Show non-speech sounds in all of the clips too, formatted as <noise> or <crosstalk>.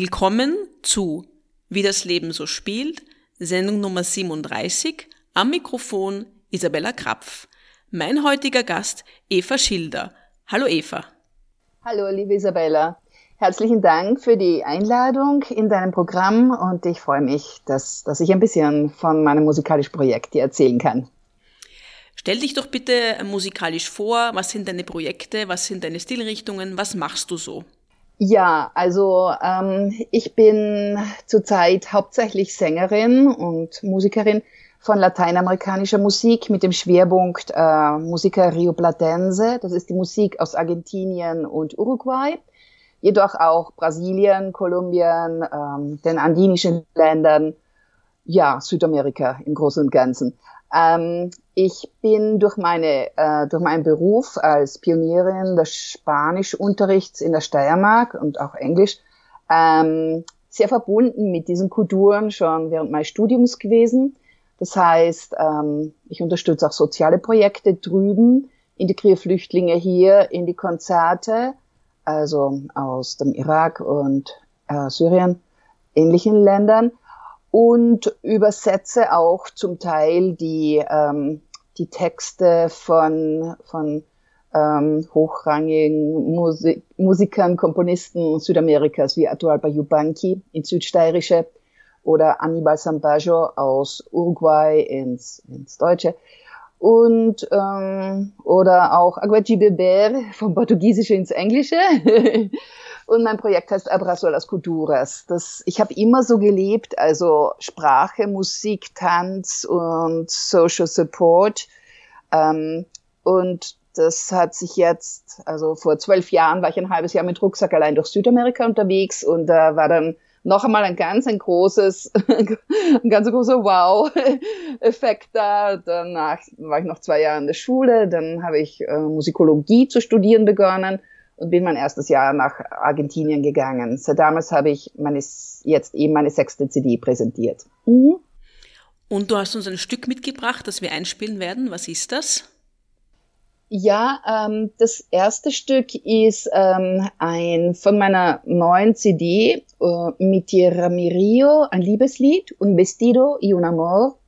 Willkommen zu Wie das Leben so spielt, Sendung Nummer 37, am Mikrofon Isabella Krapf. Mein heutiger Gast Eva Schilder. Hallo Eva. Hallo liebe Isabella. Herzlichen Dank für die Einladung in deinem Programm und ich freue mich, dass, dass ich ein bisschen von meinem musikalischen Projekt dir erzählen kann. Stell dich doch bitte musikalisch vor. Was sind deine Projekte? Was sind deine Stilrichtungen? Was machst du so? Ja, also ähm, ich bin zurzeit hauptsächlich Sängerin und Musikerin von lateinamerikanischer Musik mit dem Schwerpunkt äh, Musica Rioplatense. Das ist die Musik aus Argentinien und Uruguay, jedoch auch Brasilien, Kolumbien, ähm, den andinischen Ländern, ja, Südamerika im Großen und Ganzen. Ähm, ich bin durch meine äh, durch meinen Beruf als Pionierin des Spanischunterrichts in der Steiermark und auch Englisch ähm, sehr verbunden mit diesen Kulturen schon während meines Studiums gewesen. Das heißt, ähm, ich unterstütze auch soziale Projekte drüben, integriere Flüchtlinge hier in die Konzerte, also aus dem Irak und äh, Syrien, ähnlichen Ländern und übersetze auch zum Teil die, ähm, die Texte von, von ähm, hochrangigen Musik Musikern, Komponisten Südamerikas wie Atahualpa Yupanqui ins Südsteirische oder Anibal Sambajo aus Uruguay ins, ins Deutsche. Und ähm, oder auch Aguaji Beber vom Portugiesische ins Englische <laughs> Und mein Projekt heißt Abrazo las Culturas. Das, ich habe immer so gelebt, also Sprache, Musik, Tanz und Social Support. Ähm, und das hat sich jetzt, also vor zwölf Jahren war ich ein halbes Jahr mit Rucksack allein durch Südamerika unterwegs und da war dann noch einmal ein ganz ein großes, <laughs> ein ganz großer Wow-Effekt da. Danach war ich noch zwei Jahre in der Schule, dann habe ich äh, Musikologie zu studieren begonnen und bin mein erstes Jahr nach Argentinien gegangen. Seit damals habe ich meine, jetzt eben meine sechste CD präsentiert. Mhm. Und du hast uns ein Stück mitgebracht, das wir einspielen werden. Was ist das? Ja, ähm, das erste Stück ist ähm, ein von meiner neuen CD äh, mit Ramirio, ein Liebeslied, un vestido y un amor,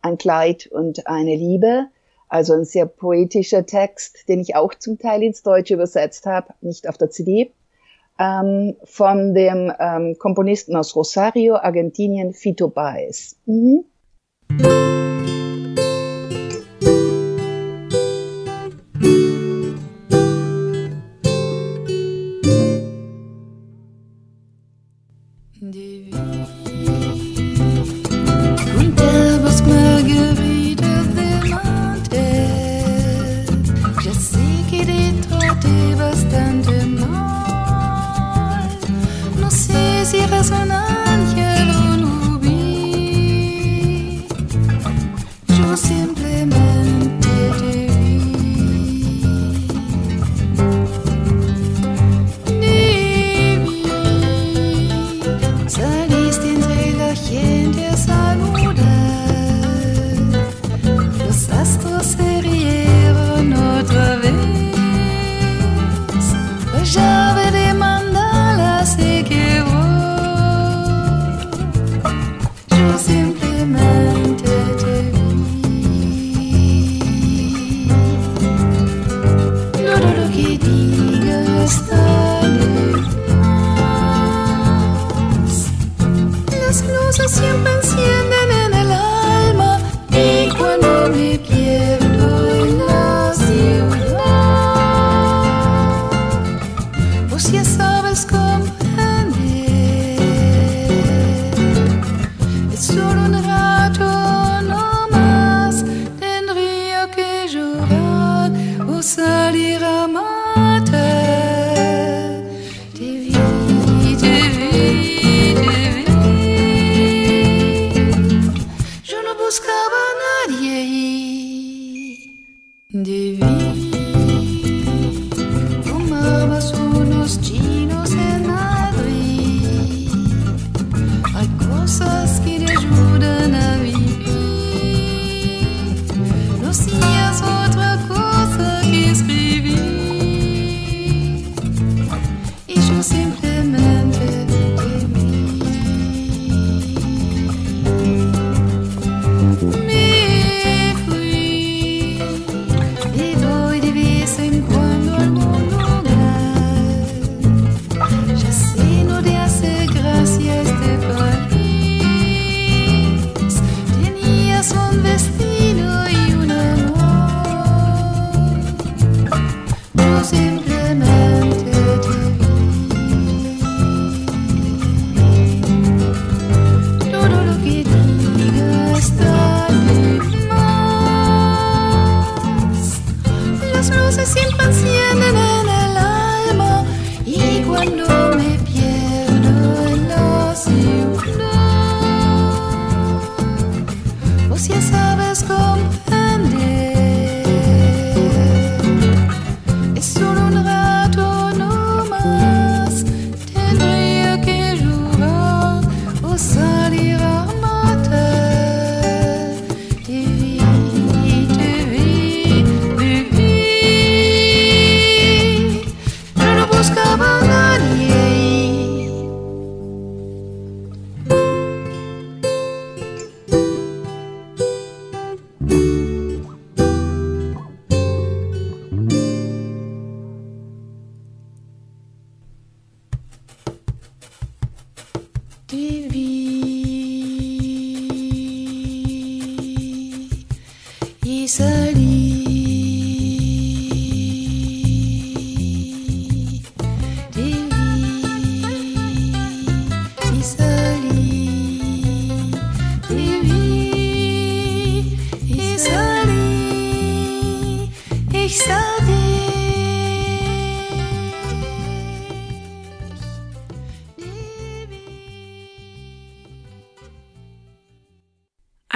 ein Kleid und eine Liebe. Also ein sehr poetischer Text, den ich auch zum Teil ins Deutsche übersetzt habe, nicht auf der CD, ähm, von dem ähm, Komponisten aus Rosario, Argentinien, Fito Baez. Mhm.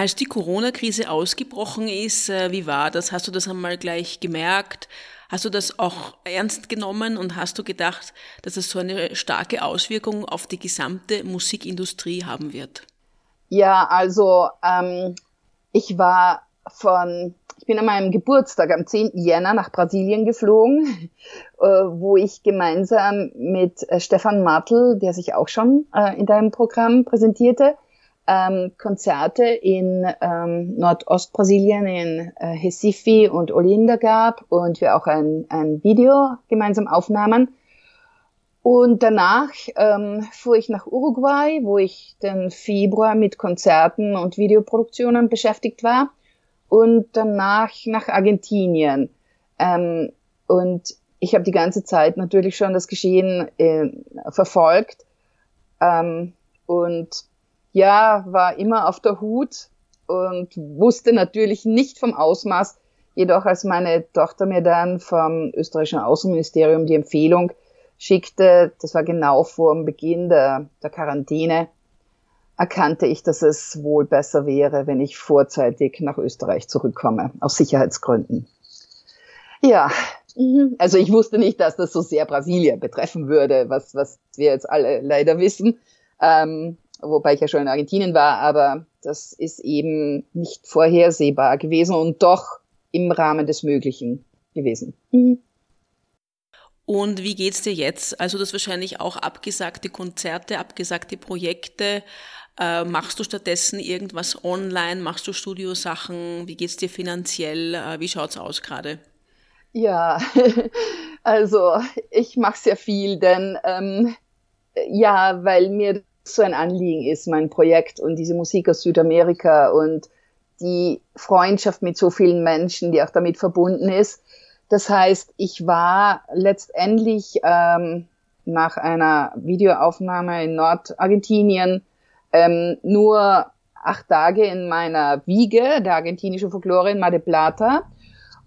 Als die Corona-Krise ausgebrochen ist, äh, wie war das? Hast du das einmal gleich gemerkt? Hast du das auch ernst genommen und hast du gedacht, dass es so eine starke Auswirkung auf die gesamte Musikindustrie haben wird? Ja, also ähm, ich war von, ich bin an meinem Geburtstag am 10. Jänner nach Brasilien geflogen, <laughs> äh, wo ich gemeinsam mit äh, Stefan Martl, der sich auch schon äh, in deinem Programm präsentierte, ähm, Konzerte in ähm, Nordostbrasilien, in äh, Recife und Olinda gab und wir auch ein, ein Video gemeinsam aufnahmen. Und danach ähm, fuhr ich nach Uruguay, wo ich den Februar mit Konzerten und Videoproduktionen beschäftigt war. Und danach nach Argentinien. Ähm, und ich habe die ganze Zeit natürlich schon das Geschehen äh, verfolgt. Ähm, und ja, war immer auf der Hut und wusste natürlich nicht vom Ausmaß. Jedoch als meine Tochter mir dann vom österreichischen Außenministerium die Empfehlung schickte, das war genau vor dem Beginn der, der Quarantäne, erkannte ich, dass es wohl besser wäre, wenn ich vorzeitig nach Österreich zurückkomme, aus Sicherheitsgründen. Ja, mhm. also ich wusste nicht, dass das so sehr Brasilien betreffen würde, was, was wir jetzt alle leider wissen. Ähm, wobei ich ja schon in Argentinien war, aber das ist eben nicht vorhersehbar gewesen und doch im Rahmen des Möglichen gewesen. Mhm. Und wie geht's dir jetzt? Also das wahrscheinlich auch abgesagte Konzerte, abgesagte Projekte. Äh, machst du stattdessen irgendwas online? Machst du Studiosachen? Wie geht's dir finanziell? Äh, wie schaut's aus gerade? Ja, <laughs> also ich mache sehr viel, denn ähm, ja, weil mir so ein Anliegen ist, mein Projekt und diese Musik aus Südamerika und die Freundschaft mit so vielen Menschen, die auch damit verbunden ist. Das heißt, ich war letztendlich ähm, nach einer Videoaufnahme in Nordargentinien ähm, nur acht Tage in meiner Wiege, der argentinischen Folklore in Mar del Plata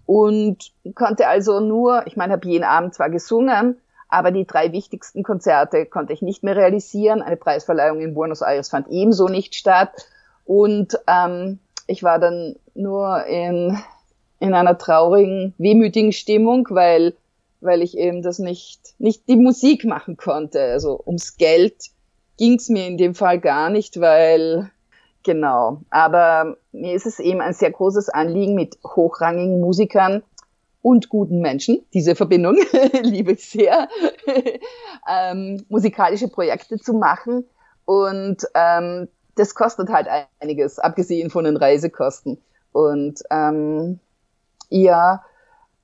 und konnte also nur, ich meine, habe jeden Abend zwar gesungen, aber die drei wichtigsten Konzerte konnte ich nicht mehr realisieren. Eine Preisverleihung in Buenos Aires fand ebenso nicht statt. Und ähm, ich war dann nur in, in einer traurigen, wehmütigen Stimmung, weil, weil ich eben das nicht, nicht die Musik machen konnte. Also ums Geld ging's mir in dem Fall gar nicht, weil genau. Aber mir ist es eben ein sehr großes Anliegen, mit hochrangigen Musikern und guten Menschen, diese Verbindung <laughs> liebe ich sehr, <laughs> ähm, musikalische Projekte zu machen. Und ähm, das kostet halt einiges, abgesehen von den Reisekosten. Und ähm, ja,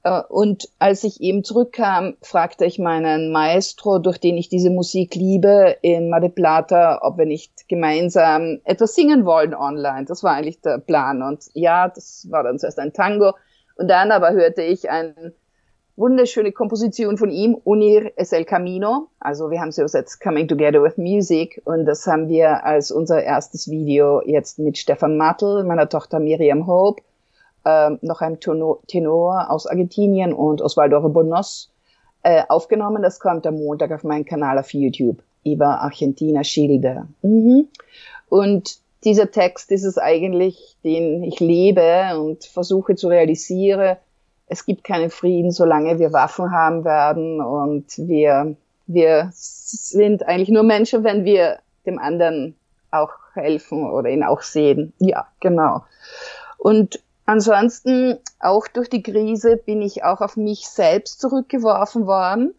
äh, und als ich eben zurückkam, fragte ich meinen Maestro, durch den ich diese Musik liebe, in Mar Plata, ob wir nicht gemeinsam etwas singen wollen online. Das war eigentlich der Plan. Und ja, das war dann zuerst ein Tango und dann aber hörte ich eine wunderschöne Komposition von ihm, Unir es el Camino. Also wir haben sie übersetzt Coming Together with Music und das haben wir als unser erstes Video jetzt mit Stefan Mattel, meiner Tochter Miriam Hope, äh, noch einem Tenor aus Argentinien und Osvaldo Rebonos äh, aufgenommen. Das kommt am Montag auf meinen Kanal auf YouTube über Argentina Schilder. Mhm. Und dieser Text ist es eigentlich, den ich lebe und versuche zu realisieren. Es gibt keinen Frieden, solange wir Waffen haben werden und wir, wir sind eigentlich nur Menschen, wenn wir dem anderen auch helfen oder ihn auch sehen. Ja, genau. Und ansonsten, auch durch die Krise bin ich auch auf mich selbst zurückgeworfen worden.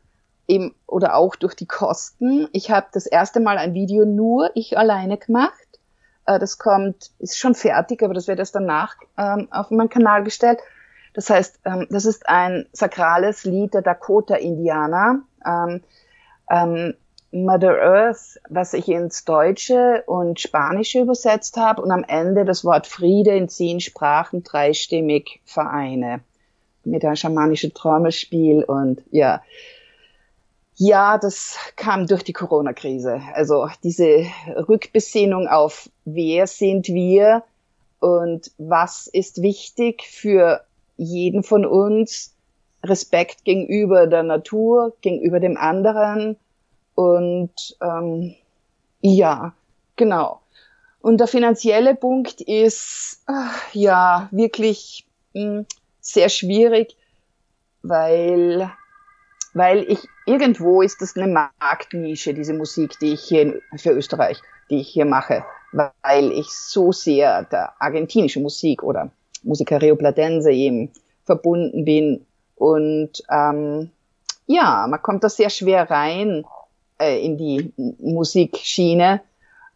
Eben, oder auch durch die Kosten. Ich habe das erste Mal ein Video nur ich alleine gemacht äh, das kommt, ist schon fertig, aber das wird erst danach ähm, auf meinen Kanal gestellt. Das heißt, ähm, das ist ein sakrales Lied der Dakota-Indianer. Ähm, ähm, Mother Earth, was ich ins Deutsche und Spanische übersetzt habe und am Ende das Wort Friede in zehn Sprachen dreistimmig vereine. Mit einem schamanischen Trommelspiel und ja. Ja, das kam durch die Corona-Krise. Also diese Rückbesinnung auf wer sind wir und was ist wichtig für jeden von uns. Respekt gegenüber der Natur, gegenüber dem anderen und ähm, ja, genau. Und der finanzielle Punkt ist ach, ja wirklich mh, hm, sehr schwierig, weil weil ich irgendwo ist das eine Marktnische, diese Musik, die ich hier für Österreich, die ich hier mache, weil ich so sehr der argentinischen Musik oder Musica Platense eben verbunden bin. Und ähm, ja, man kommt da sehr schwer rein äh, in die Musikschiene.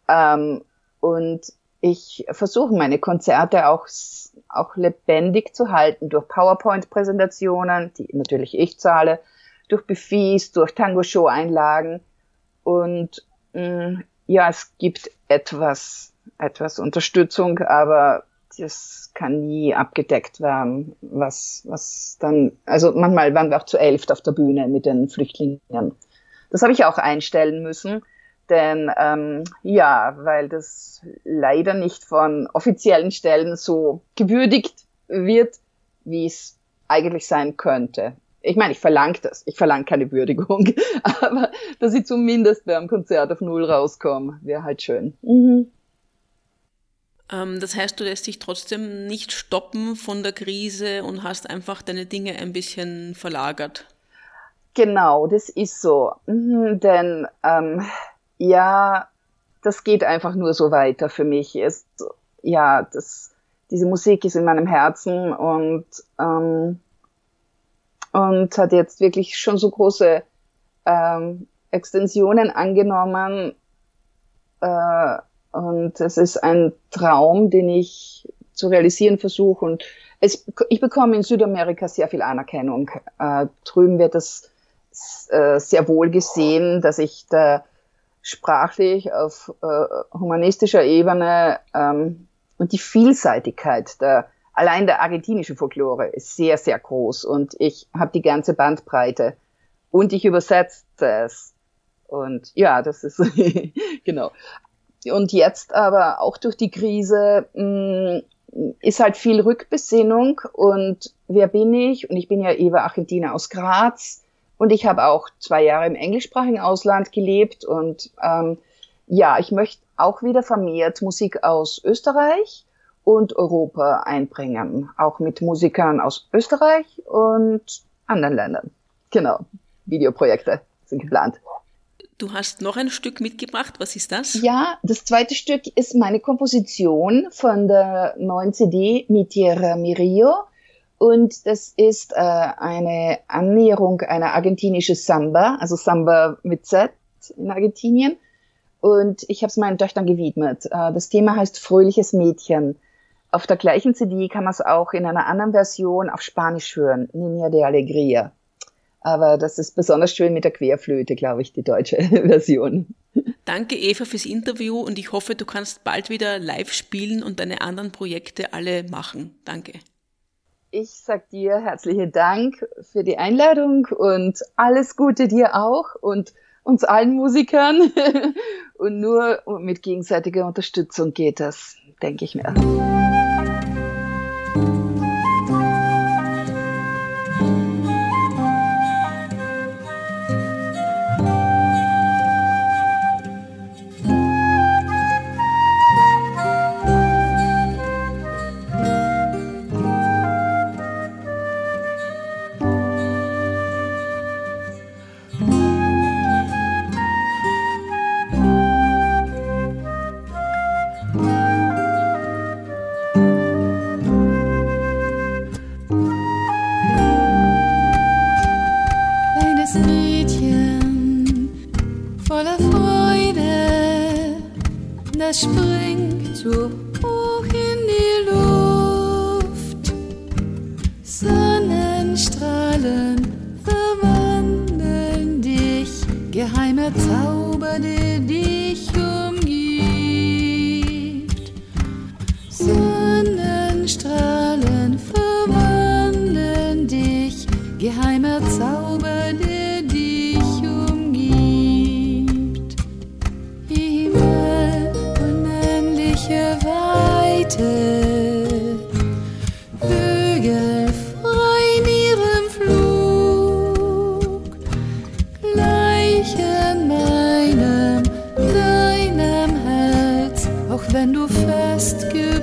Ähm, und ich versuche meine Konzerte auch, auch lebendig zu halten durch PowerPoint-Präsentationen, die natürlich ich zahle, durch Buffets, durch Tango-Show-Einlagen. Und mh, mm, ja, es gibt etwas, etwas Unterstützung, aber das kann nie abgedeckt werden, was, was dann, also manchmal waren wir auch zu elft auf der Bühne mit den Flüchtlingen. Das habe ich auch einstellen müssen, denn ähm, ja, weil das leider nicht von offiziellen Stellen so gewürdigt wird, wie es eigentlich sein könnte. Ich meine, ich verlange das. Ich verlange keine Würdigung. <laughs> Aber dass ich zumindest beim Konzert auf Null rauskomme, wäre halt schön. Mhm. Ähm, das heißt, du lässt dich trotzdem nicht stoppen von der Krise und hast einfach deine Dinge ein bisschen verlagert. Genau, das ist so. Mhm, denn ähm, ja, das geht einfach nur so weiter für mich. Ist, ja, das, diese Musik ist in meinem Herzen und, ähm, und hat jetzt wirklich schon so große ähm, Extensionen angenommen. Äh, und es ist ein Traum, den ich zu realisieren versuche. Und es, ich bekomme in Südamerika sehr viel Anerkennung. Äh, drüben wird das äh, sehr wohl gesehen, dass ich da sprachlich auf äh, humanistischer Ebene ähm, und die Vielseitigkeit der allein der argentinischen Folklore ist sehr sehr groß und ich habe die ganze Bandbreite und ich übersetze es und ja, das ist <laughs> genau. Und jetzt aber auch durch die Krise mh, mm, ist halt viel Rückbesinnung und wer bin ich? Und ich bin ja Eva Argentina aus Graz und ich habe auch zwei Jahre im englischsprachigen Ausland gelebt und ähm, ja, ich möchte auch wieder vermehrt Musik aus Österreich und Europa einbringen, auch mit Musikern aus Österreich und anderen Ländern. Genau, Videoprojekte sind geplant. Du hast noch ein Stück mitgebracht. Was ist das? Ja, das zweite Stück ist meine Komposition von der neuen CD Mi Tierra Mi Rio. Und das ist äh, eine Annäherung einer argentinischen Samba, also Samba mit Z in Argentinien. Und ich habe es meinen Töchtern gewidmet. Äh, das Thema heißt Fröhliches Mädchen. Auf der gleichen CD kann man es auch in einer anderen Version auf Spanisch hören, Niña de Alegría. Aber das ist besonders schön mit der Querflöte, glaube ich, die deutsche <laughs> Version. Danke, Eva, fürs Interview und ich hoffe, du kannst bald wieder live spielen und deine anderen Projekte alle machen. Danke. Ich sag dir herzlichen Dank für die Einladung und alles Gute dir auch und uns allen Musikern. <laughs> und nur mit gegenseitiger Unterstützung geht das, denke ich mir. Wenn du festgebunden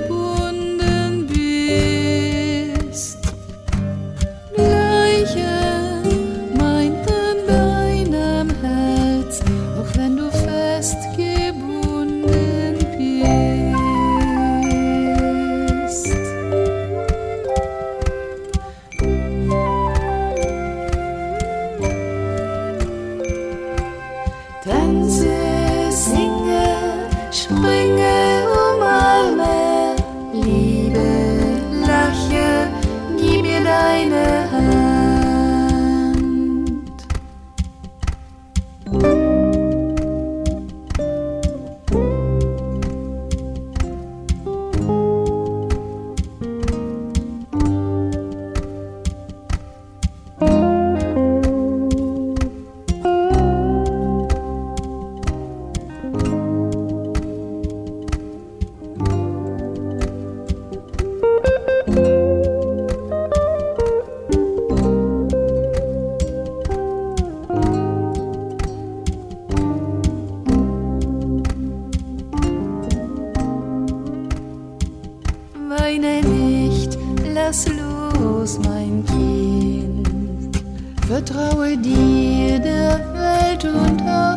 Vertraue dir, der Welt und auch